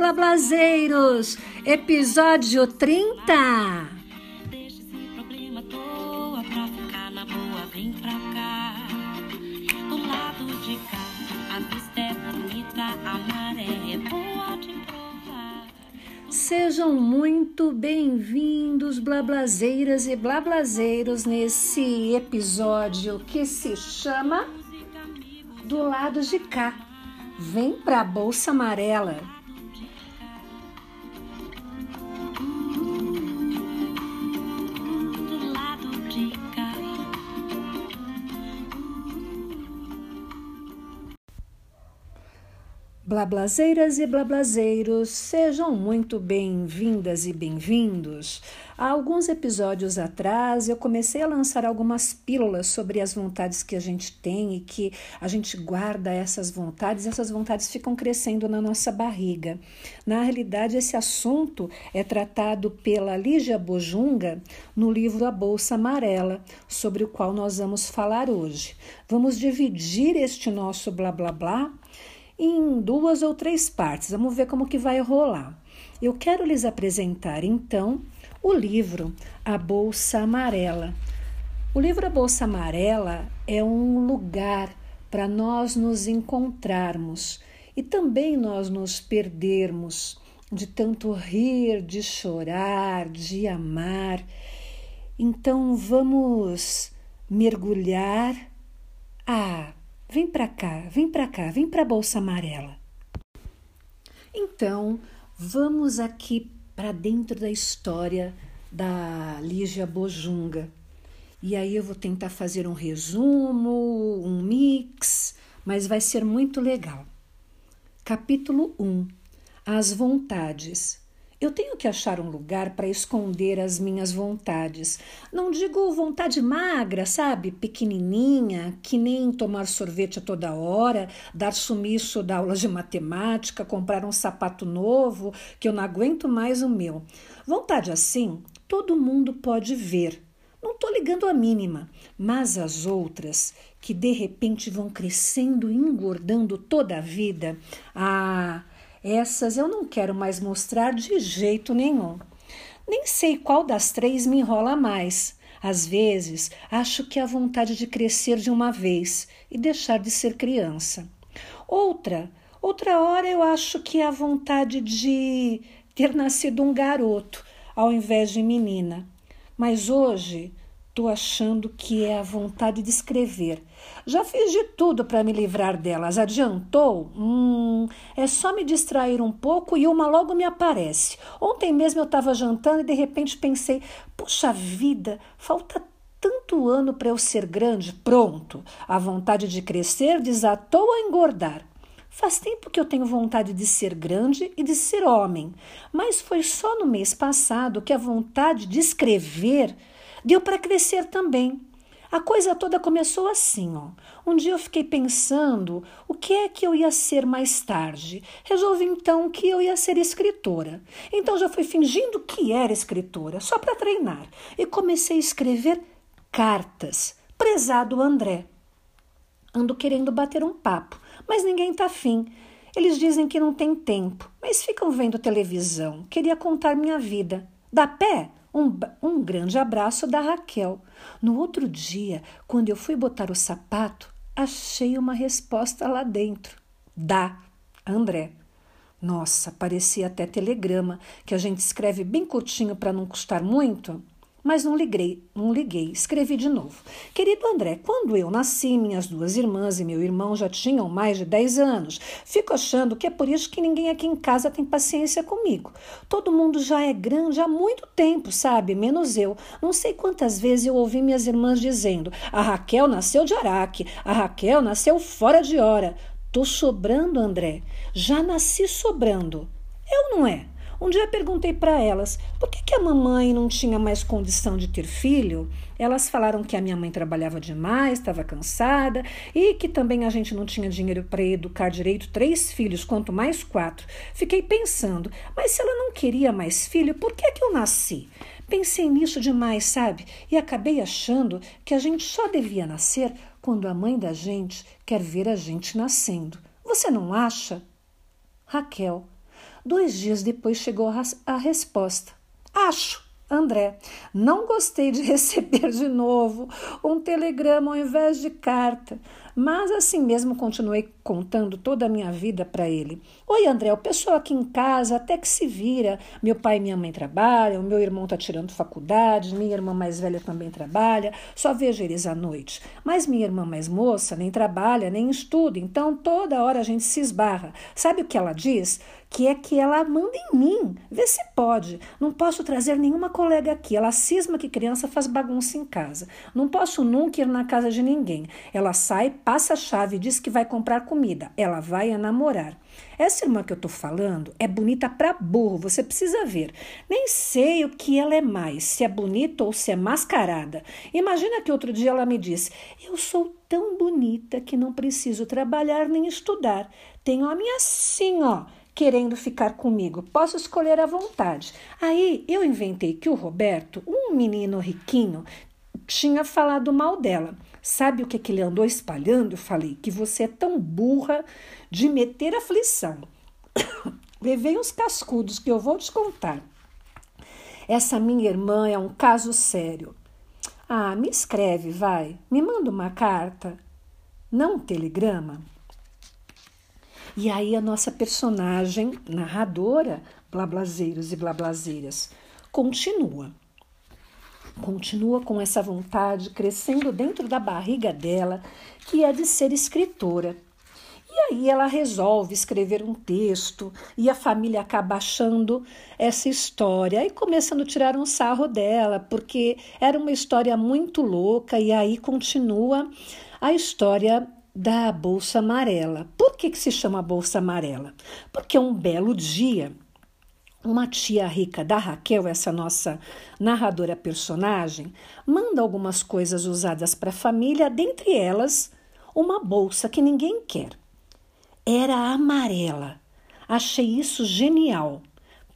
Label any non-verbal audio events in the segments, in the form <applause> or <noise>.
blablazeiros. Episódio 30. Deixa esse problema à toa pra ficar na boa. Vem pra cá, do lado de cá. A vista é bonita, a maré é boa de provar. Sejam muito bem-vindos, blablazeiras e blablazeiros, nesse episódio que se chama Do lado de cá. Vem pra Bolsa Amarela. Blablazeiras e blablazeiros, sejam muito bem-vindas e bem-vindos. Há alguns episódios atrás eu comecei a lançar algumas pílulas sobre as vontades que a gente tem e que a gente guarda essas vontades, e essas vontades ficam crescendo na nossa barriga. Na realidade, esse assunto é tratado pela Lígia Bojunga no livro A Bolsa Amarela, sobre o qual nós vamos falar hoje. Vamos dividir este nosso blá blá blá em duas ou três partes. Vamos ver como que vai rolar. Eu quero lhes apresentar então o livro A Bolsa Amarela. O livro A Bolsa Amarela é um lugar para nós nos encontrarmos e também nós nos perdermos de tanto rir, de chorar, de amar. Então vamos mergulhar. Ah, Vem para cá, vem para cá, vem para a bolsa amarela. Então, vamos aqui para dentro da história da Lígia Bojunga. E aí eu vou tentar fazer um resumo, um mix, mas vai ser muito legal. Capítulo 1: As vontades. Eu tenho que achar um lugar para esconder as minhas vontades. Não digo vontade magra, sabe? Pequenininha, que nem tomar sorvete a toda hora, dar sumiço da aula de matemática, comprar um sapato novo, que eu não aguento mais o meu. Vontade assim, todo mundo pode ver. Não estou ligando a mínima, mas as outras que de repente vão crescendo e engordando toda a vida, ah, essas eu não quero mais mostrar de jeito nenhum. Nem sei qual das três me enrola mais. Às vezes, acho que a vontade de crescer de uma vez e deixar de ser criança. Outra, outra hora eu acho que é a vontade de ter nascido um garoto ao invés de menina. Mas hoje Estou achando que é a vontade de escrever. Já fiz de tudo para me livrar delas. Adiantou? Hum, é só me distrair um pouco e uma logo me aparece. Ontem mesmo eu estava jantando e de repente pensei: puxa vida, falta tanto ano para eu ser grande. Pronto, a vontade de crescer desatou a engordar. Faz tempo que eu tenho vontade de ser grande e de ser homem, mas foi só no mês passado que a vontade de escrever deu para crescer também. A coisa toda começou assim, ó. Um dia eu fiquei pensando o que é que eu ia ser mais tarde. Resolvi então que eu ia ser escritora. Então já fui fingindo que era escritora, só para treinar, e comecei a escrever cartas. Prezado André. Ando querendo bater um papo, mas ninguém tá afim. Eles dizem que não tem tempo, mas ficam vendo televisão. Queria contar minha vida. Dá pé? Um, um grande abraço da Raquel. No outro dia, quando eu fui botar o sapato, achei uma resposta lá dentro. Dá, André. Nossa, parecia até telegrama, que a gente escreve bem curtinho para não custar muito. Mas não liguei, não liguei, escrevi de novo. Querido André, quando eu nasci, minhas duas irmãs e meu irmão já tinham mais de 10 anos. Fico achando que é por isso que ninguém aqui em casa tem paciência comigo. Todo mundo já é grande há muito tempo, sabe? Menos eu. Não sei quantas vezes eu ouvi minhas irmãs dizendo: a Raquel nasceu de Araque, a Raquel nasceu fora de hora. Tô sobrando, André. Já nasci sobrando. Eu não é? Um dia perguntei para elas por que, que a mamãe não tinha mais condição de ter filho. Elas falaram que a minha mãe trabalhava demais, estava cansada e que também a gente não tinha dinheiro para educar direito três filhos, quanto mais quatro. Fiquei pensando, mas se ela não queria mais filho, por que, que eu nasci? Pensei nisso demais, sabe? E acabei achando que a gente só devia nascer quando a mãe da gente quer ver a gente nascendo. Você não acha? Raquel. Dois dias depois chegou a resposta. Acho. André, não gostei de <laughs> receber de novo um telegrama ao invés de carta. Mas assim mesmo continuei contando toda a minha vida para ele. Oi, André, o pessoal aqui em casa até que se vira. Meu pai e minha mãe trabalham, meu irmão está tirando faculdade, minha irmã mais velha também trabalha, só vejo eles à noite. Mas minha irmã mais moça nem trabalha, nem estuda, então toda hora a gente se esbarra. Sabe o que ela diz? Que é que ela manda em mim. Vê se pode. Não posso trazer nenhuma colega aqui. Ela cisma que criança faz bagunça em casa. Não posso nunca ir na casa de ninguém. Ela sai, passa a chave e diz que vai comprar comida. Ela vai a namorar. Essa irmã que eu tô falando é bonita pra burro, você precisa ver. Nem sei o que ela é mais, se é bonita ou se é mascarada. Imagina que outro dia ela me disse: Eu sou tão bonita que não preciso trabalhar nem estudar. Tenho a minha assim, ó querendo ficar comigo. Posso escolher à vontade. Aí eu inventei que o Roberto, um menino riquinho, tinha falado mal dela. Sabe o que, que ele andou espalhando? Eu falei que você é tão burra de meter aflição. <coughs> Levei uns cascudos que eu vou te contar. Essa minha irmã é um caso sério. Ah, me escreve, vai. Me manda uma carta. Não um telegrama. E aí a nossa personagem narradora, blablazeiros e blablazeiras, continua. Continua com essa vontade crescendo dentro da barriga dela, que é de ser escritora. E aí ela resolve escrever um texto e a família acaba achando essa história e começando a tirar um sarro dela, porque era uma história muito louca e aí continua a história da Bolsa Amarela. Por que, que se chama Bolsa Amarela? Porque um belo dia, uma tia rica da Raquel, essa nossa narradora personagem, manda algumas coisas usadas para a família, dentre elas uma bolsa que ninguém quer. Era amarela. Achei isso genial.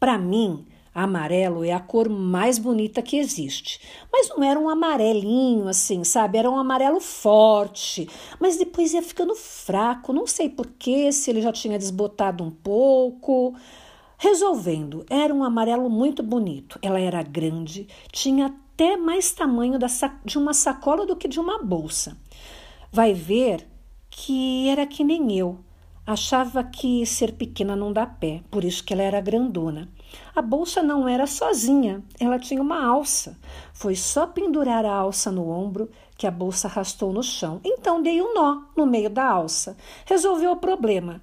Para mim, Amarelo é a cor mais bonita que existe. Mas não era um amarelinho assim, sabe? Era um amarelo forte. Mas depois ia ficando fraco. Não sei porquê, se ele já tinha desbotado um pouco. Resolvendo, era um amarelo muito bonito. Ela era grande, tinha até mais tamanho de uma sacola do que de uma bolsa. Vai ver que era que nem eu. Achava que ser pequena não dá pé, por isso que ela era grandona. A bolsa não era sozinha, ela tinha uma alça. Foi só pendurar a alça no ombro que a bolsa arrastou no chão. Então dei um nó no meio da alça. Resolveu o problema.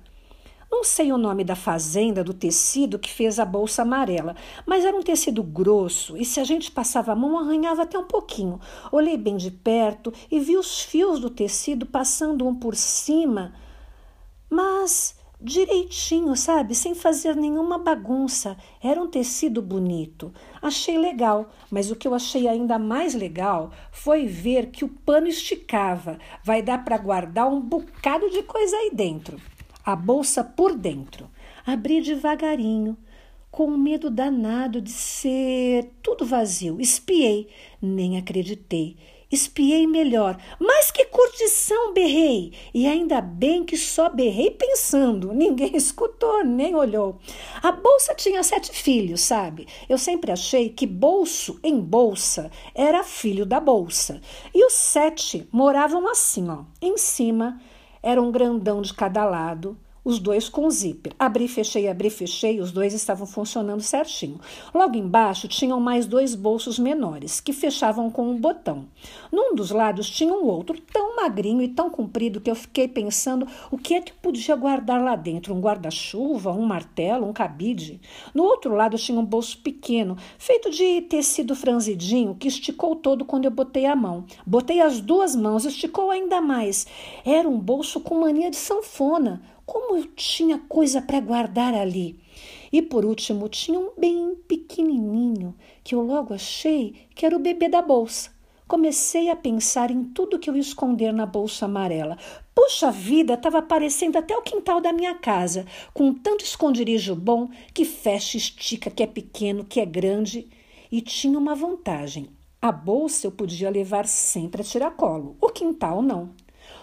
Não sei o nome da fazenda do tecido que fez a bolsa amarela, mas era um tecido grosso e se a gente passava a mão arranhava até um pouquinho. Olhei bem de perto e vi os fios do tecido passando um por cima, mas direitinho, sabe? Sem fazer nenhuma bagunça. Era um tecido bonito. Achei legal, mas o que eu achei ainda mais legal foi ver que o pano esticava. Vai dar para guardar um bocado de coisa aí dentro. A bolsa por dentro. Abri devagarinho, com medo danado de ser tudo vazio. Espiei, nem acreditei espiei melhor. Mas que curtição, berrei! E ainda bem que só berrei pensando. Ninguém <laughs> escutou, nem olhou. A bolsa tinha sete filhos, sabe? Eu sempre achei que bolso em bolsa era filho da bolsa. E os sete moravam assim, ó. Em cima era um grandão de cada lado os dois com zíper. Abri, fechei, abri, fechei, os dois estavam funcionando certinho. Logo embaixo tinham mais dois bolsos menores, que fechavam com um botão. Num dos lados tinha um outro, tão magrinho e tão comprido que eu fiquei pensando o que é que podia guardar lá dentro: um guarda-chuva, um martelo, um cabide. No outro lado tinha um bolso pequeno, feito de tecido franzidinho, que esticou todo quando eu botei a mão. Botei as duas mãos, esticou ainda mais. Era um bolso com mania de sanfona como eu tinha coisa para guardar ali. E por último, tinha um bem pequenininho que eu logo achei que era o bebê da bolsa. Comecei a pensar em tudo que eu ia esconder na bolsa amarela. Puxa vida, estava parecendo até o quintal da minha casa, com tanto esconderijo bom que fecha, estica, que é pequeno, que é grande. e tinha uma vantagem. A bolsa eu podia levar sempre a tiracolo, o quintal não.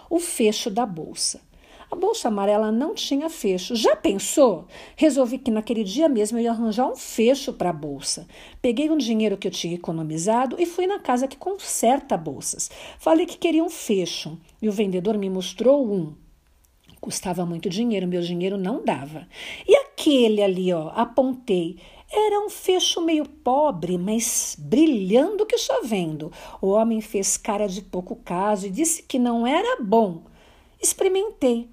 O fecho da bolsa. A bolsa amarela não tinha fecho. Já pensou? Resolvi que naquele dia mesmo eu ia arranjar um fecho para a bolsa. Peguei um dinheiro que eu tinha economizado e fui na casa que conserta bolsas. Falei que queria um fecho e o vendedor me mostrou um. Custava muito dinheiro, meu dinheiro não dava. E aquele ali, ó, apontei. Era um fecho meio pobre, mas brilhando que chovendo. O homem fez cara de pouco caso e disse que não era bom. Experimentei.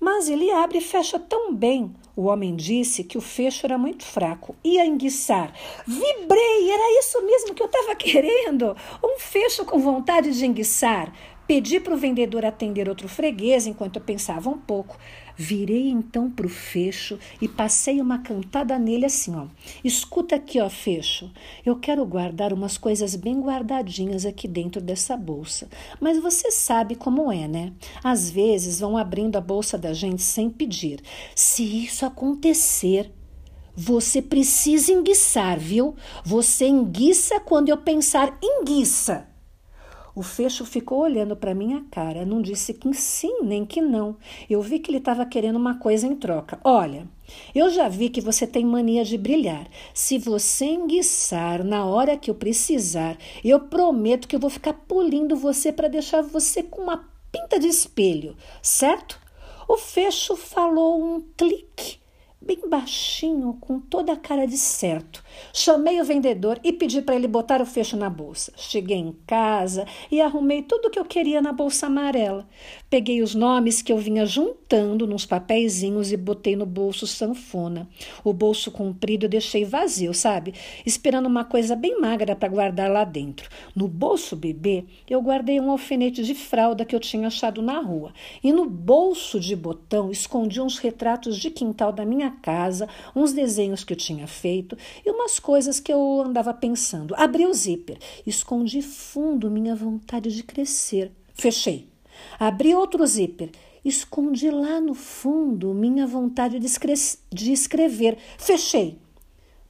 Mas ele abre e fecha tão bem. O homem disse que o fecho era muito fraco. Ia enguiçar. Vibrei, era isso mesmo que eu estava <laughs> querendo. Um fecho com vontade de enguiçar. Pedi para o vendedor atender outro freguês enquanto eu pensava um pouco. Virei então para o fecho e passei uma cantada nele assim, ó. Escuta aqui, ó, fecho. Eu quero guardar umas coisas bem guardadinhas aqui dentro dessa bolsa. Mas você sabe como é, né? Às vezes vão abrindo a bolsa da gente sem pedir. Se isso acontecer, você precisa enguiçar, viu? Você enguiça quando eu pensar enguiça. O fecho ficou olhando para minha cara, não disse que sim nem que não. Eu vi que ele estava querendo uma coisa em troca. Olha, eu já vi que você tem mania de brilhar. Se você enguiçar na hora que eu precisar, eu prometo que eu vou ficar polindo você para deixar você com uma pinta de espelho, certo? O fecho falou um clique bem baixinho, com toda a cara de certo. Chamei o vendedor e pedi para ele botar o fecho na bolsa. Cheguei em casa e arrumei tudo o que eu queria na bolsa amarela. Peguei os nomes que eu vinha juntando nos papeizinhos e botei no bolso sanfona. O bolso comprido eu deixei vazio, sabe? Esperando uma coisa bem magra para guardar lá dentro. No bolso bebê, eu guardei um alfinete de fralda que eu tinha achado na rua. E no bolso de botão, escondi uns retratos de quintal da minha casa, uns desenhos que eu tinha feito e umas coisas que eu andava pensando. Abri o zíper, escondi fundo minha vontade de crescer. Fechei. Abri outro zíper. Escondi lá no fundo minha vontade de, de escrever. Fechei.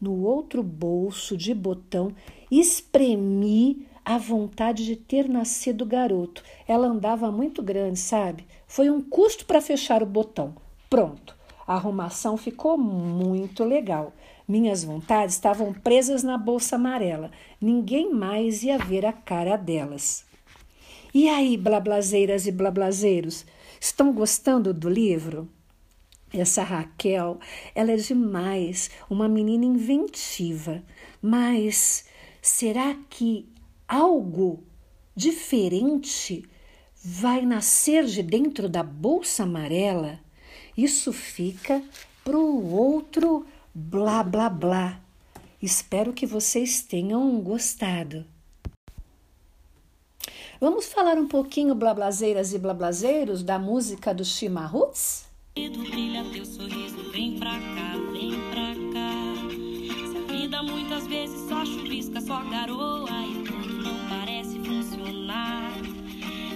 No outro bolso de botão, espremi a vontade de ter nascido garoto. Ela andava muito grande, sabe? Foi um custo para fechar o botão. Pronto. A arrumação ficou muito legal. Minhas vontades estavam presas na bolsa amarela. Ninguém mais ia ver a cara delas. E aí, blablazeiras e blablazeiros, estão gostando do livro? Essa Raquel, ela é demais, uma menina inventiva. Mas será que algo diferente vai nascer de dentro da bolsa amarela? Isso fica para o outro blá blá blá. Espero que vocês tenham gostado. Vamos falar um pouquinho, blablazeiras e blablazeiros, da música do Chimarruts? Brilha teu sorriso, vem pra cá, vem pra cá. Se a vida muitas vezes só chuvisca, só garoa e tudo não parece funcionar.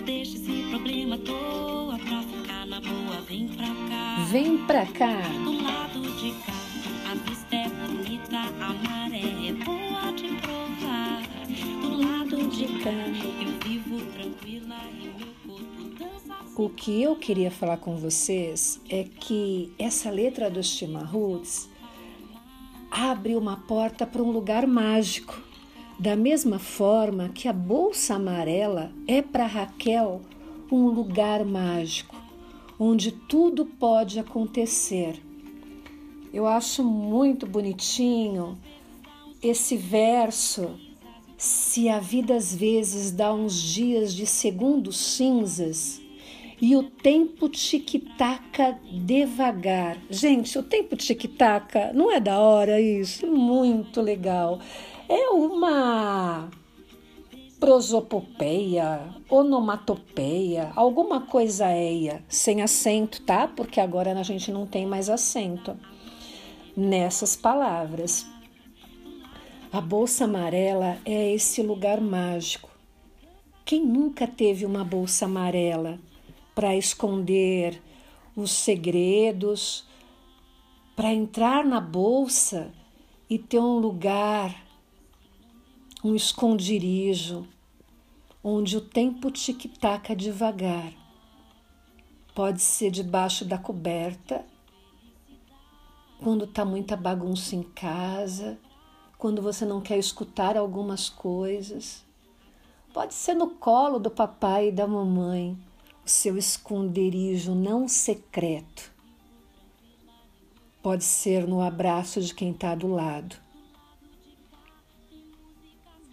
Deixa esse problema à toa pra ficar na boa, vem pra cá. Vem pra cá. Do lado de cá, a vista é bonita, a maré é boa de provar. Do lado de cá, o que eu queria falar com vocês é que essa letra dos chimarruts abre uma porta para um lugar mágico. Da mesma forma que a bolsa amarela é para Raquel um lugar mágico, onde tudo pode acontecer. Eu acho muito bonitinho esse verso. Se a vida às vezes dá uns dias de segundos cinzas, e o tempo tic-taca devagar. Gente, o tempo tic-taca não é da hora isso? Muito legal. É uma prosopopeia, onomatopeia, alguma coisa eia, sem acento, tá? Porque agora a gente não tem mais acento nessas palavras. A bolsa amarela é esse lugar mágico. Quem nunca teve uma bolsa amarela? para esconder os segredos, para entrar na bolsa e ter um lugar um esconderijo onde o tempo tic-taca devagar. Pode ser debaixo da coberta, quando está muita bagunça em casa, quando você não quer escutar algumas coisas. Pode ser no colo do papai e da mamãe, o seu esconderijo não secreto. Pode ser no abraço de quem está do lado.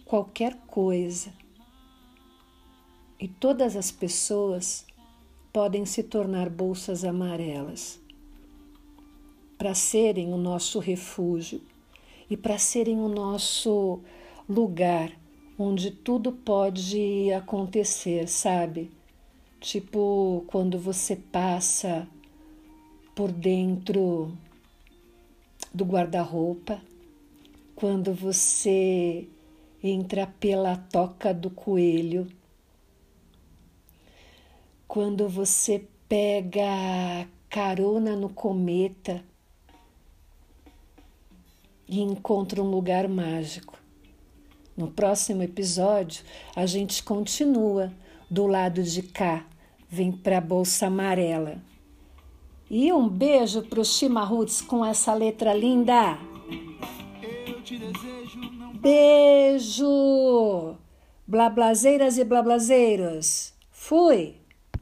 Qualquer coisa. E todas as pessoas podem se tornar bolsas amarelas para serem o nosso refúgio e para serem o nosso lugar onde tudo pode acontecer, sabe? Tipo quando você passa por dentro do guarda-roupa, quando você entra pela toca do coelho, quando você pega carona no cometa e encontra um lugar mágico. No próximo episódio, a gente continua do lado de cá, vem para a bolsa amarela. E um beijo pro Chimarruts com essa letra linda. Beijo! Blablazeiras e blablazeiros. Fui!